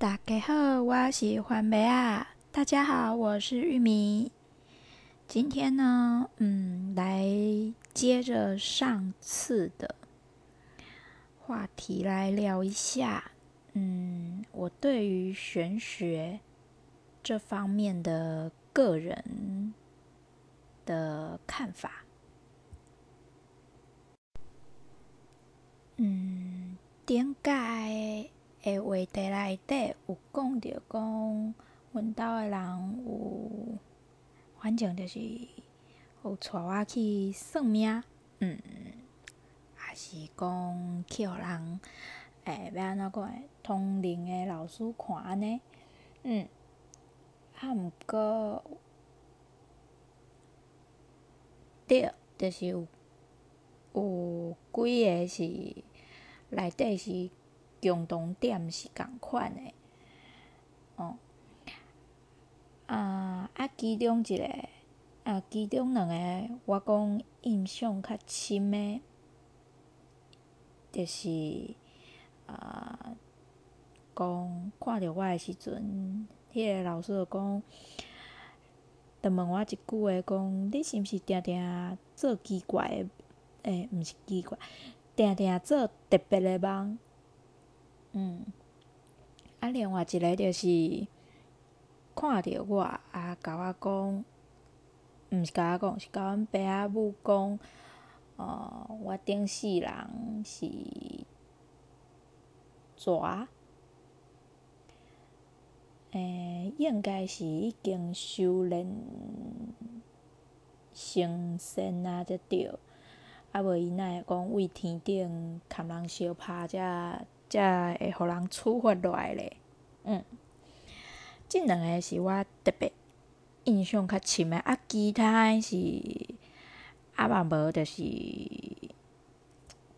大家好，我是番麦啊。大家好，我是玉米。今天呢，嗯，来接着上次的话题来聊一下，嗯，我对于玄学这方面的个人的看法。嗯，点解？诶，话题内底有讲到讲，阮兜诶人有，反正就是有带我去算命，嗯，也是讲去互人，诶，要安怎讲诶，通灵诶老师看安尼，嗯，啊，毋过，对，就是有，有几个是内底是。共同点是共款诶，哦，啊啊，其中一个，啊，其中两个，我讲印象较深诶，就是啊，讲看着我诶时阵，迄个老师就讲，就问我一句话，讲你是毋是定定做奇怪诶，诶，毋是奇怪，定定做特别诶梦。嗯，啊，另外一个就是看着我啊，甲我讲，毋是甲我讲，是甲阮爸母讲，哦、我顶世人是蛇，诶，应该是已经修炼成仙啊，才对，啊无伊哪会讲为天顶牵人相拍才。才会互人处罚落来咧，嗯，即两个是我特别印象较深诶，啊，其他诶是啊嘛无，就是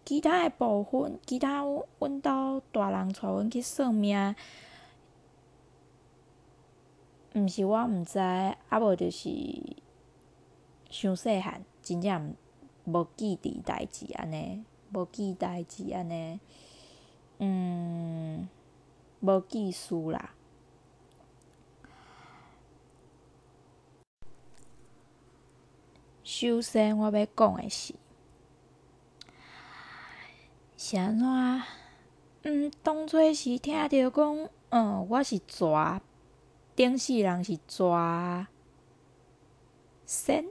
其他诶部分，其他阮兜大人带阮去算命，毋是我毋知，啊无就是伤细汉，真正无记伫代志安尼，无记代志安尼。嗯，无技术啦。首先，我要讲的是，是安怎？嗯，当初是听着讲，嗯，我是蛇，顶世人是蛇仙，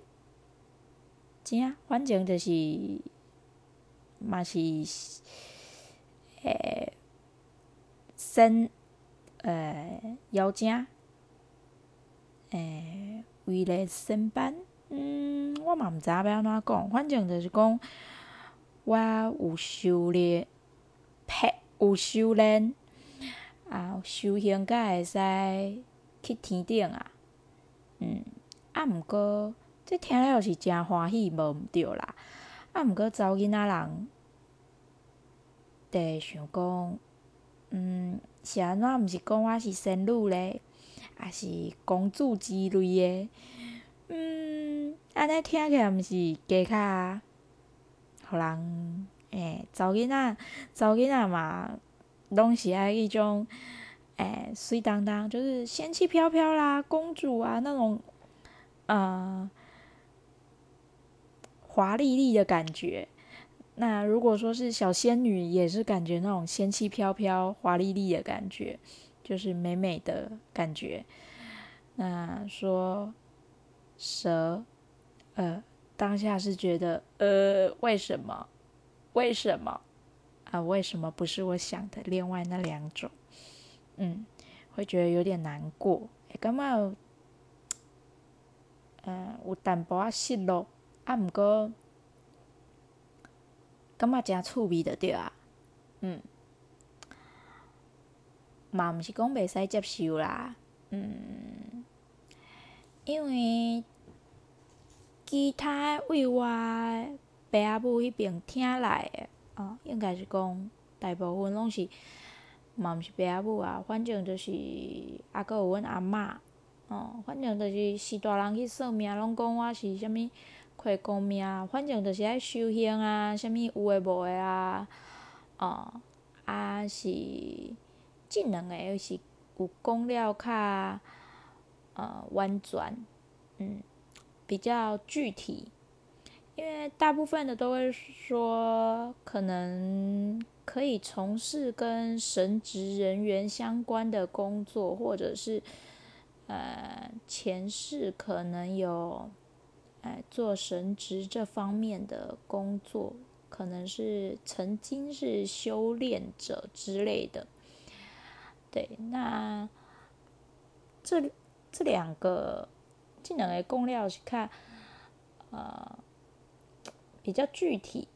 正，反正就是，嘛是。诶，仙，诶，妖精，诶，位列仙班，嗯，我嘛毋知影要安怎讲，反正就是讲，我有修炼，呸，有修炼，啊，修行甲会使去天顶啊，嗯，啊，毋过，这听了是诚欢喜，无毋对啦，啊，毋过查某囡仔人。得想讲，嗯，是安怎？毋是讲我是仙女咧，还是公主之类诶？嗯，安尼听起来毋是加较，互人诶，查某囡仔，查某囡仔嘛，拢是爱迄种，诶，水当当，就是仙气飘飘啦，公主啊那种，呃，华丽丽的感觉。那如果说是小仙女，也是感觉那种仙气飘飘、华丽丽的感觉，就是美美的感觉。那说蛇，呃，当下是觉得，呃，为什么？为什么？啊，为什么不是我想的另外那两种？嗯，会觉得有点难过。感觉，呃，有淡薄仔失落，啊，毋过。感觉真趣味着对啊，嗯，嘛毋是讲袂使接受啦，嗯，因为其他为我爸仔母迄边听来的，哦，应该是讲大部分拢是，嘛毋是爸仔母啊，反正就是啊，阁有阮阿嬷，哦，反正就是是大人去算命，拢讲我是啥物。亏公命，反正就是爱修行啊，啥物有诶无诶啊，哦，啊是，即两个是有讲了较呃婉转，嗯，比较具体。因为大部分的都会说，可能可以从事跟神职人员相关的工作，或者是呃前世可能有哎做神职这方面的工作，可能是曾经是修炼者之类的。对，那这这两个这两个公料是看呃。比较具体，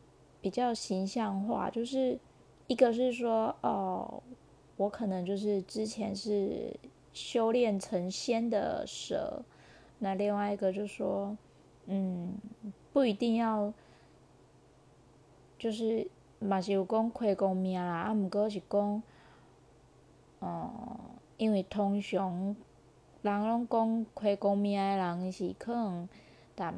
比较形象化，就是一个是说，哦，我可能就是之前是修炼成仙的蛇，那另外一个就说，嗯，不一定要，就是嘛是有讲开功名啦，啊，毋过是讲，哦、因为通常人拢讲开功名的人是可能。谈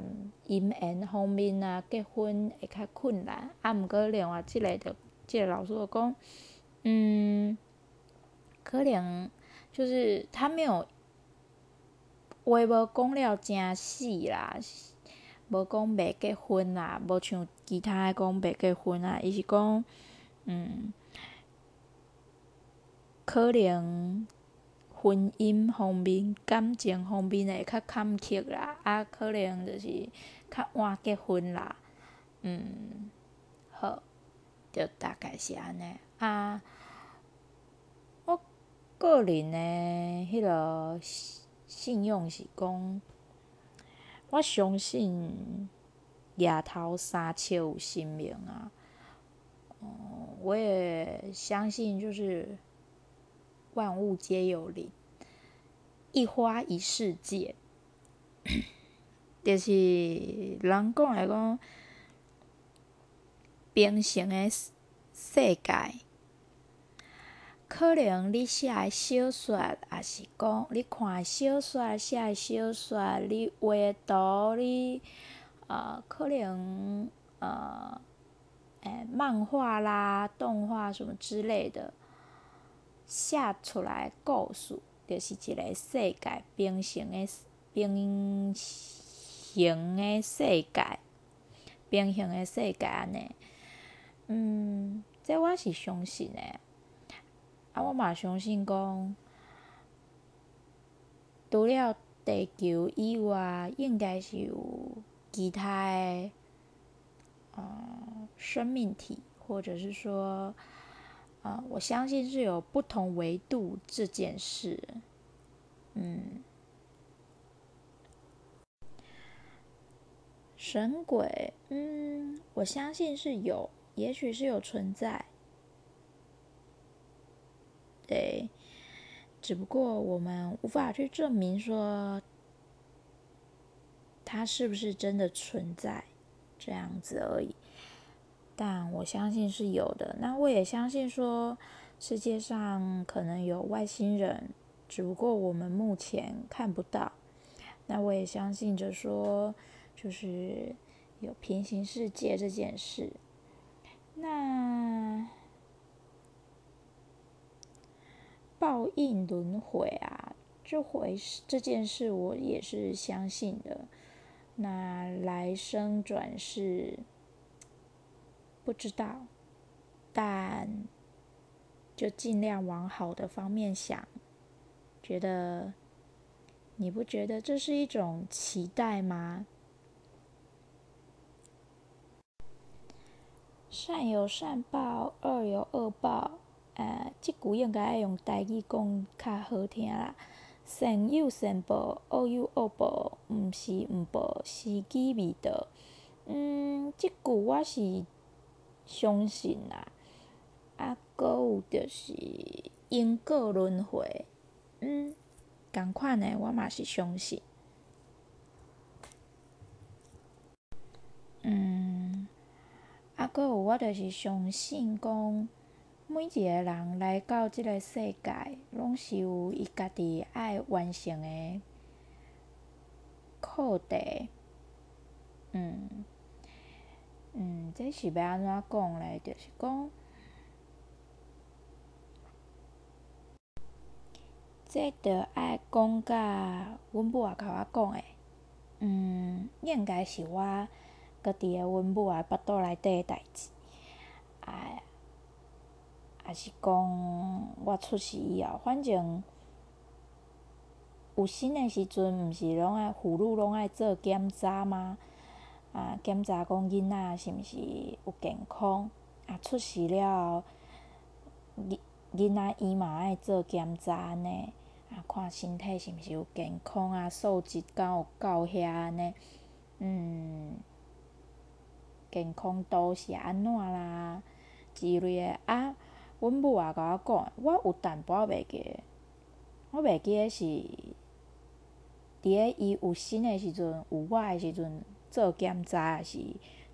姻缘方面啊，结婚会较困难。啊，毋过另外即个着，即个老师就讲，嗯，可能就是他没有话无讲了诚死啦，无讲未结婚啦，无像其他个讲未结婚啊，伊是讲，嗯，可能。婚姻方面、感情方面会较坎坷啦，啊，可能就是较晚结婚啦，嗯，好，就大概是安尼啊。我个人诶迄个信用是讲，我相信夜头三笑有神明啊，嗯，我也相信就是。万物皆有灵，一花一世界，就是人讲来讲，平行的世界，可能你写的小说，也是讲你看小说，写的小说，你画图，你呃，可能呃，诶，漫画啦、动画什么之类的。写出来故事，就是一个世界平行的平行的世界，平行的世界安尼。嗯，这我是相信的。啊，我嘛相信讲，除了地球以外，应该是有其他的呃生命体，或者是说。啊，我相信是有不同维度这件事。嗯，神鬼，嗯，我相信是有，也许是有存在。对，只不过我们无法去证明说它是不是真的存在，这样子而已。但我相信是有的，那我也相信说世界上可能有外星人，只不过我们目前看不到。那我也相信着说，就是有平行世界这件事。那报应轮回啊，这回这件事我也是相信的。那来生转世。不知道，但就尽量往好的方面想。觉得，你不觉得这是一种期待吗？善有善报，恶有恶报。呃，即句应该要用台语讲较好听啦。善有善报，恶有恶报，毋是毋报，时机未到。嗯，即句我是。相信啦，啊，阁有就是因果轮回，嗯，同款的我嘛是相信。嗯，啊，阁有我就是相信讲，每一个人来到即个世界，拢是有伊家己爱完成的课题，嗯。嗯，这是要安怎讲嘞？就是讲，这着爱讲甲阮母仔甲我讲诶，嗯，应该是我搁伫个阮母仔腹肚内底诶代志，啊，啊是讲我出世以后，反正有生诶时阵，毋是拢爱妇女拢爱做检查吗？啊，检查讲囡仔是毋是有健康，啊，出世了后，囡囡仔伊嘛爱做检查安尼。啊，看身体是毋是有健康啊，素质敢有到遐安尼，嗯，健康度是安怎啦之类诶。啊，阮母也甲我讲，我有淡薄仔袂记，我袂记诶是，伫个伊有生诶时阵，有我诶时阵做检查，抑是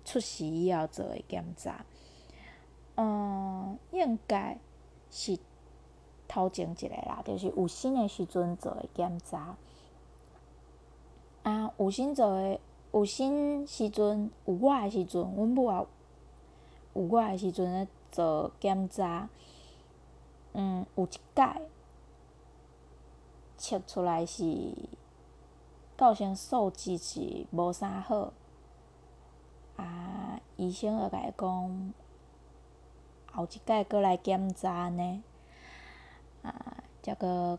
出世以后做诶检查。嗯，应该是。头前一个啦，就是有生诶时阵做诶检查。啊，有生做诶，有生时阵有我诶时阵，阮母也有我诶时阵咧做检查。嗯，有一届测出来是构成数值是无啥好。啊，医生就甲伊讲，后一届阁来检查呢。啊，则阁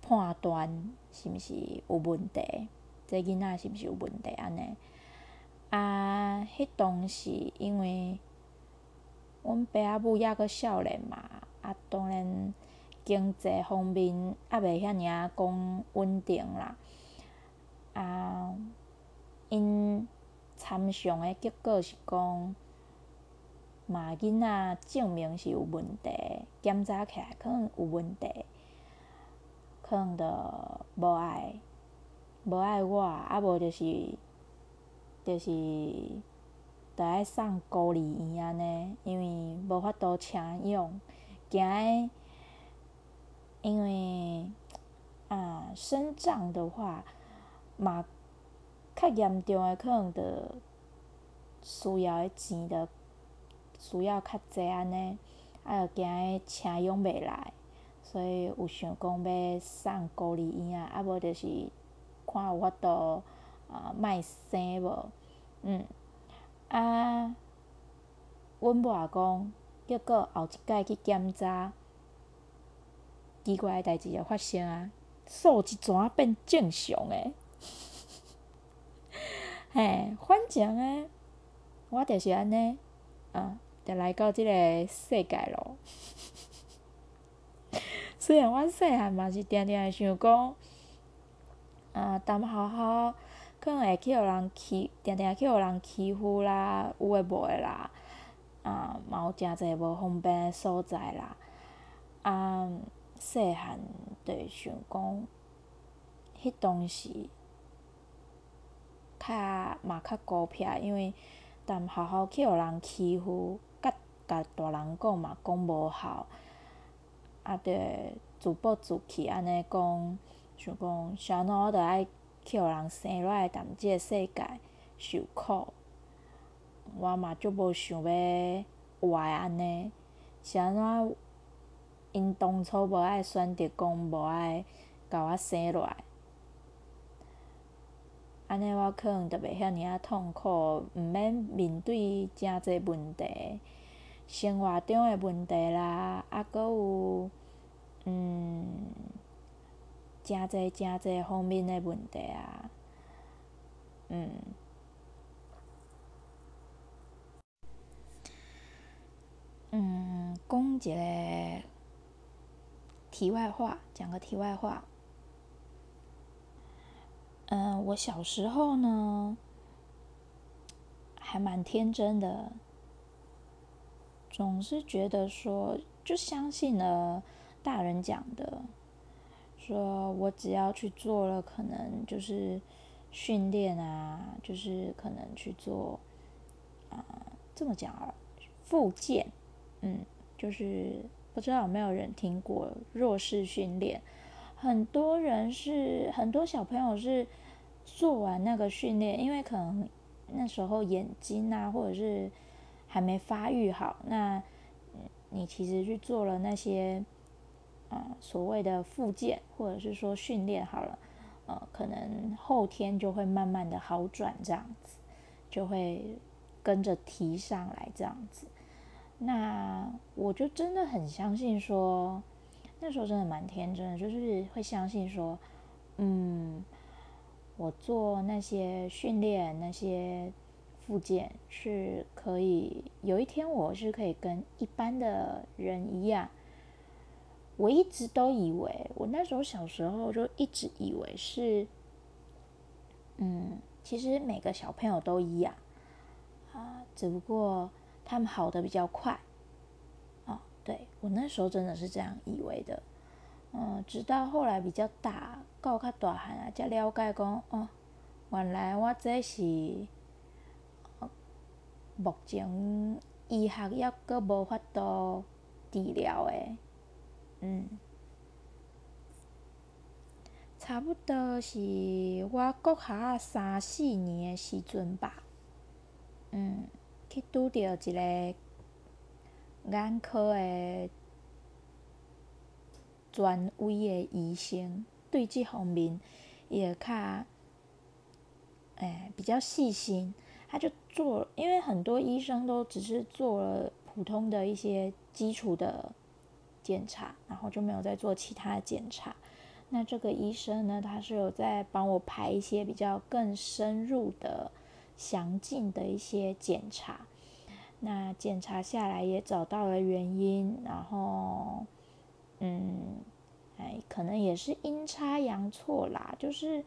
判断是毋是有问题，这囡仔是毋是有问题安尼？啊，迄当时因为阮爸母抑阁少年嘛，啊，当然经济方面犹袂遐尔啊讲稳定啦。啊，因参详诶结果是讲。嘛，囡仔证明是有问题，检查起来可能有问题，可能着无爱，无爱我，啊无就是，就是，着爱送孤儿院安尼，因为无法度请养，惊诶，因为啊，生长的话，嘛较严重诶，可能着需要诶钱着。需要较济安尼，啊，着惊迄请养袂来，所以有想讲要送孤儿院，啊啊无着是看有法度啊，莫生无，嗯，啊，阮爸讲，结果后一届去检查，奇怪诶代志就发生啊，数值怎啊变正常诶？嘿，反正诶，我着是安尼，啊。就来到即个世界咯。虽然我细汉嘛是定定会想讲，啊，跶好好可能会去互人欺，定定去互人欺负啦，有诶无诶啦，啊，嘛有诚侪无方便诶所在啦。啊，细汉就想讲，迄当时较嘛较孤僻，因为跶好好去互人欺负。甲甲大人讲嘛，讲无效，啊，着自暴自弃安尼讲，想讲是安怎我着爱去互人生落来，跶即个世界受苦，我嘛足无想要活安尼，是安怎因当初无爱选择讲无爱甲我生落来，安尼我可能着袂遐尔啊痛苦，毋免面对诚济问题。生活中诶问题啦，啊，搁有，嗯，诚济诚济方面诶问题啊，嗯，嗯，讲一个题外话，讲个题外话，嗯，我小时候呢，还蛮天真的。总是觉得说，就相信了大人讲的，说我只要去做了，可能就是训练啊，就是可能去做啊，这么讲啊，复健，嗯，就是不知道有没有人听过弱势训练？很多人是很多小朋友是做完那个训练，因为可能那时候眼睛啊，或者是。还没发育好，那你其实去做了那些，呃、所谓的复健或者是说训练好了，呃，可能后天就会慢慢的好转，这样子就会跟着提上来，这样子。那我就真的很相信说，那时候真的蛮天真的，就是会相信说，嗯，我做那些训练那些。复健是可以，有一天我是可以跟一般的人一样。我一直都以为，我那时候小时候就一直以为是，嗯，其实每个小朋友都一样啊，只不过他们好的比较快。哦，对，我那时候真的是这样以为的。嗯，直到后来比较大，够较大汉啊，才了解讲，哦，原来我这是。目前医学也阁无法度治疗诶，差不多是我国小啊三四年诶时阵吧，嗯，去拄着一个眼科诶权威诶医生，对即方面也较诶、比较细心。他就做，因为很多医生都只是做了普通的一些基础的检查，然后就没有再做其他检查。那这个医生呢，他是有在帮我排一些比较更深入的、详尽的一些检查。那检查下来也找到了原因，然后，嗯，哎，可能也是阴差阳错啦，就是。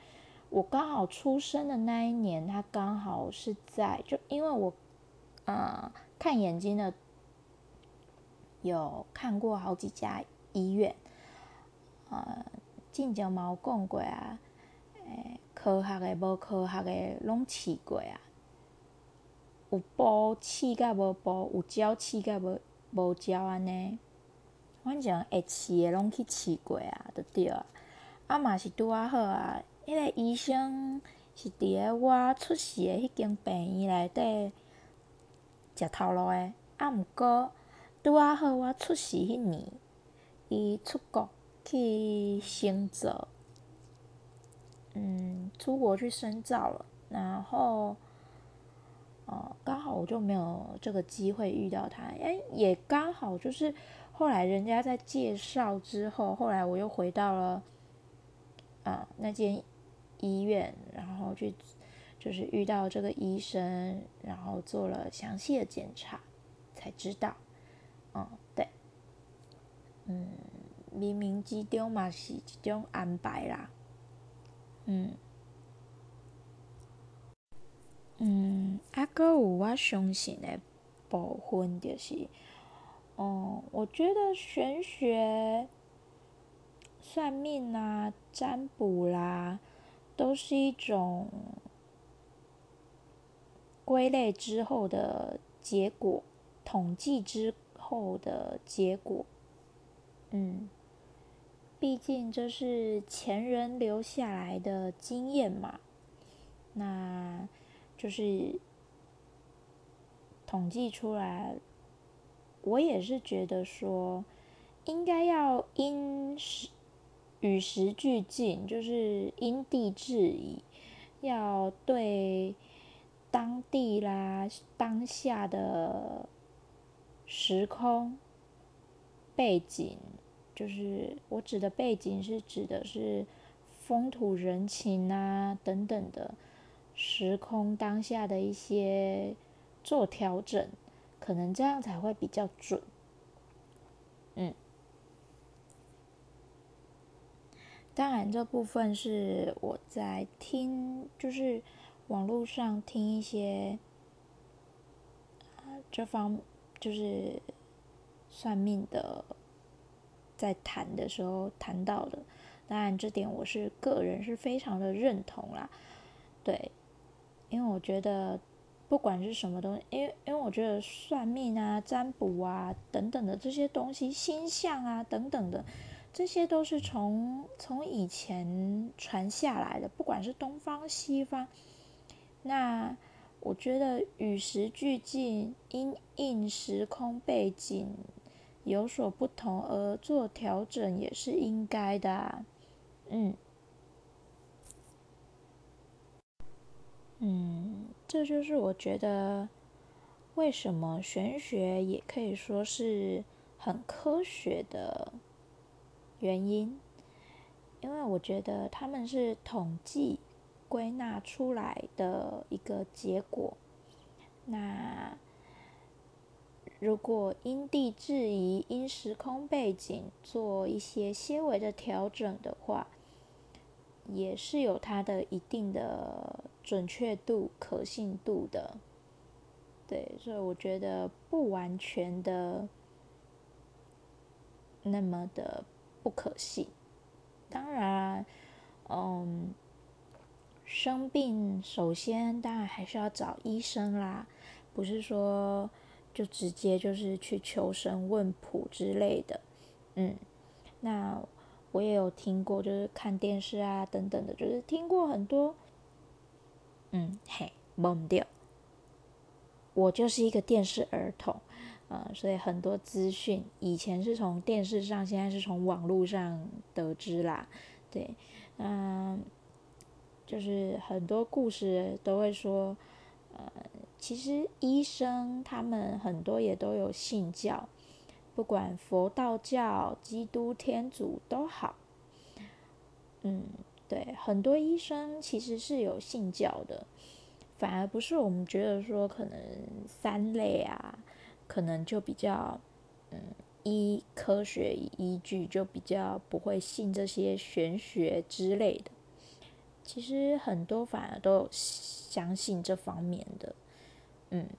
我刚好出生的那一年，他刚好是在就因为我，呃，看眼睛的有看过好几家医院，呃，进前嘛有讲过啊，诶，科学诶无科学诶拢试过啊，有补试甲无补，有教试甲无无教安尼，反正会试诶拢去试过啊，就对啊，啊嘛是拄啊好啊。迄个医生是伫个我出世诶迄间病院内底食头路诶，啊，毋过拄啊好我出世迄年，伊出国去深造，嗯，出国去深造了，然后，哦，刚好我就没有这个机会遇到他，哎，也刚好就是后来人家在介绍之后，后来我又回到了，啊，那间。医院，然后去就是遇到这个医生，然后做了详细的检查，才知道，嗯，对，嗯，冥冥之中嘛是一种安排啦，嗯，嗯，啊，搁有我相信的部分就是，哦、嗯，我觉得玄学、算命啊、占卜啦。都是一种归类之后的结果，统计之后的结果。嗯，毕竟这是前人留下来的经验嘛，那就是统计出来。我也是觉得说，应该要因时。与时俱进，就是因地制宜，要对当地啦、当下的时空背景，就是我指的背景是指的是风土人情啊等等的时空当下的一些做调整，可能这样才会比较准。嗯。当然，这部分是我在听，就是网络上听一些，这方就是算命的，在谈的时候谈到的。当然，这点我是个人是非常的认同啦。对，因为我觉得不管是什么东西，因为因为我觉得算命啊、占卜啊等等的这些东西，星象啊等等的。这些都是从从以前传下来的，不管是东方西方。那我觉得与时俱进，因应时空背景，有所不同而做调整也是应该的啊。嗯，嗯，这就是我觉得为什么玄学也可以说是很科学的原因，因为我觉得他们是统计归纳出来的一个结果。那如果因地制宜、因时空背景做一些些微的调整的话，也是有它的一定的准确度、可信度的。对，所以我觉得不完全的那么的不可信。当然，嗯，生病首先当然还是要找医生啦。不是说就直接就是去求神问卜之类的，嗯，那我也有听过，就是看电视啊等等的，就是听过很多，嗯嘿，懵掉，我就是一个电视儿童，呃，所以很多资讯以前是从电视上，现在是从网络上得知啦，对，嗯，就是很多故事都会说，呃。其实医生他们很多也都有信教，不管佛道教、基督天主都好。嗯，对，很多医生其实是有信教的，反而不是我们觉得说可能三类啊，可能就比较嗯依科学依据就比较不会信这些玄学之类的。其实很多反而都相信这方面的。嗯，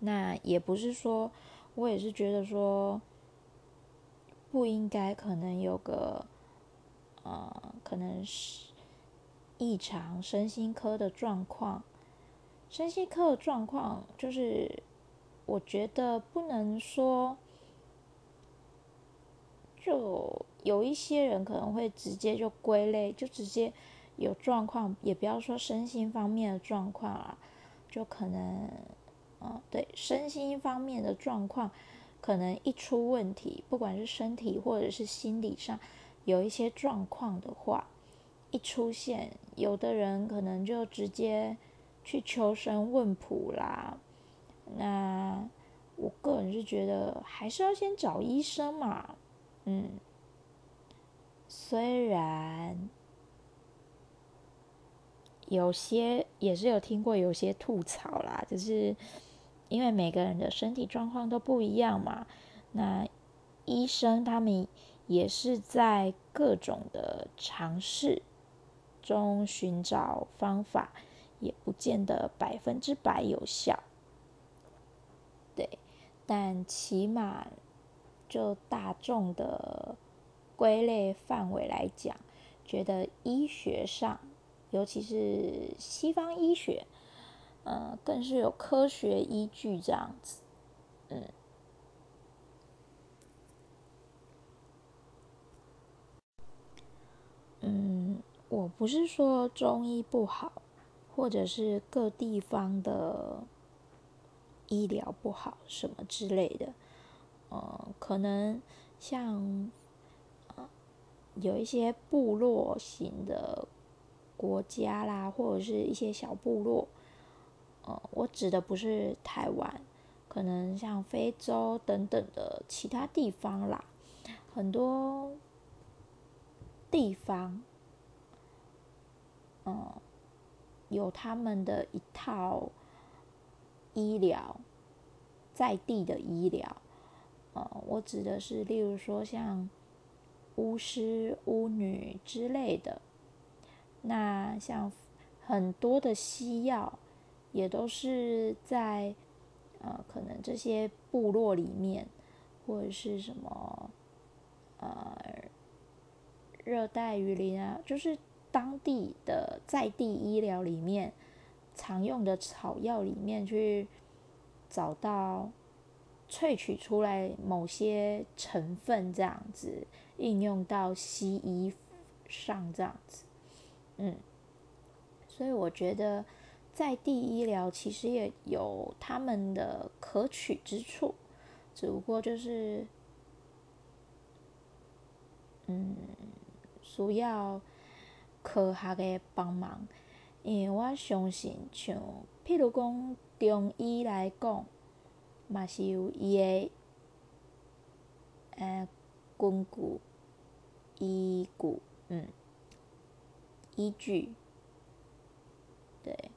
那也不是说，我也是觉得说，不应该可能有个，呃，可能是异常身心科的状况，身心科的状况就是，我觉得不能说，就有一些人可能会直接就归类，就直接有状况，也不要说身心方面的状况啊。就可能，嗯，对，身心方面的状况，可能一出问题，不管是身体或者是心理上有一些状况的话，一出现，有的人可能就直接去求神问卜啦。那我个人是觉得，还是要先找医生嘛，嗯，虽然。有些也是有听过，有些吐槽啦，就是因为每个人的身体状况都不一样嘛。那医生他们也是在各种的尝试中寻找方法，也不见得百分之百有效。对，但起码就大众的归类范围来讲，觉得医学上。尤其是西方医学，呃，更是有科学依据这样子，嗯，嗯，我不是说中医不好，或者是各地方的医疗不好什么之类的，呃，可能像，有一些部落型的。国家啦，或者是一些小部落，呃，我指的不是台湾，可能像非洲等等的其他地方啦，很多地方，嗯、有他们的一套医疗，在地的医疗，呃，我指的是，例如说像巫师、巫女之类的。那像很多的西药，也都是在呃，可能这些部落里面，或者是什么呃，热带雨林啊，就是当地的在地医疗里面常用的草药里面去找到萃取出来某些成分，这样子应用到西医上，这样子。嗯，所以我觉得在地医疗其实也有他们的可取之处，只不过就是，嗯，需要科学的帮忙，因为我相信像，譬如讲中医来讲，嘛是有伊个，呃，根据、依据，嗯，依据，对。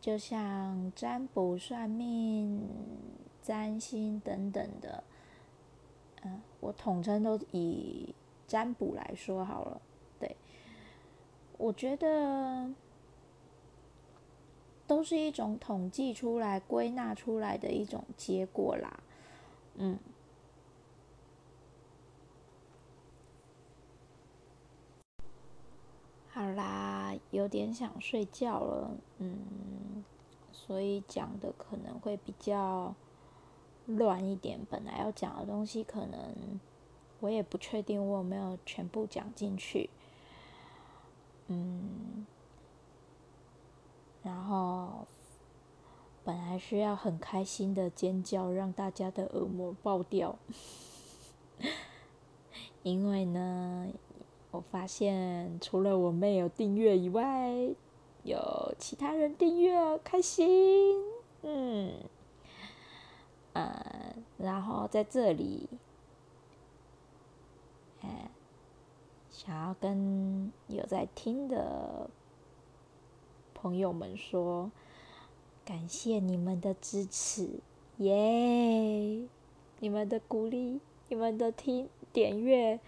就像占卜、算命、占星等等的，嗯，我统称都以占卜来说好了。对，我觉得都是一种统计出来、归纳出来的一种结果啦。嗯，好啦，有点想睡觉了，嗯。所以讲的可能会比较乱一点，本来要讲的东西可能我也不确定我有没有全部讲进去，嗯，然后本来是要很开心的尖叫，让大家的耳膜爆掉，因为呢，我发现除了我妹有订阅以外。有其他人订阅，开心，嗯，呃，然后在这里，哎，想要跟有在听的朋友们说，感谢你们的支持，耶！你们的鼓励，你们的听点阅，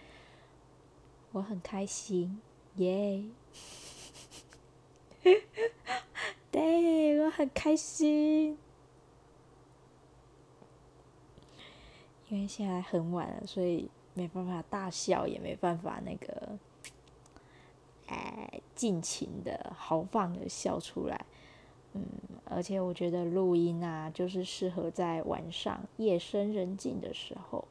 我很开心，耶！对，我很开心，因为现在很晚了，所以没办法大笑，也没办法那个，哎，尽情的豪放的笑出来。嗯，而且我觉得录音啊，就是适合在晚上夜深人静的时候。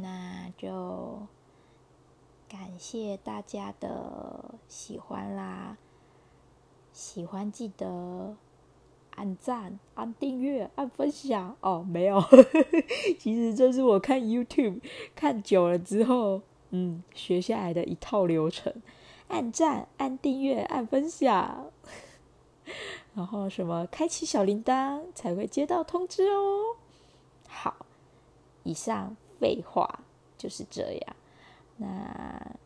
那就。感谢大家的喜欢啦！喜欢记得按赞、按订阅、按分享哦。没有，其实这是我看 YouTube 看久了之后，嗯，学下来的一套流程：按赞、按订阅、按分享，然后什么开启小铃铛才会接到通知哦。好，以上废话就是这样。那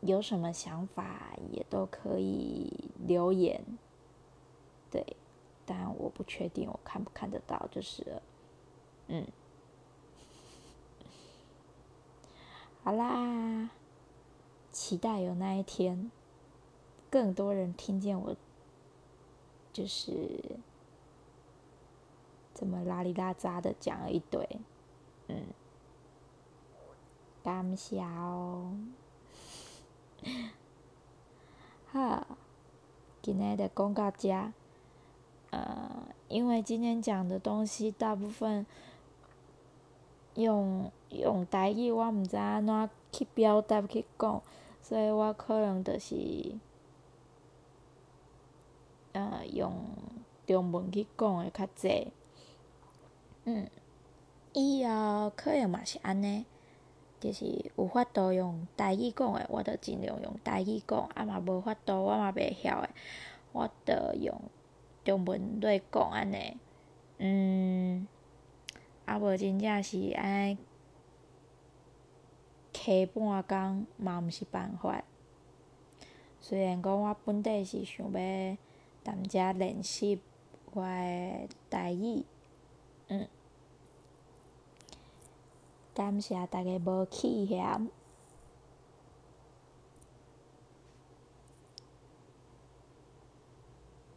有什么想法也都可以留言，对，但我不确定我看不看得到，就是，嗯，好啦，期待有那一天，更多人听见我，就是这么拉里拉杂的讲了一堆。嗯，感谢哦。好，今天的公告家，呃，因为今天讲的东西大部分用用台语，我毋知安怎去表达去讲，所以我可能就是，呃，用中文去讲的较济，嗯。以后可能嘛是安尼，就是有法度用台语讲诶，我着尽量用台语讲；啊嘛无法度，我嘛袂晓诶，我着用中文来讲安尼。嗯，啊无真正是安尼，磕半工嘛毋是办法。虽然讲我本底是想要踮遮练习我诶台语，嗯。感谢大家无弃嫌，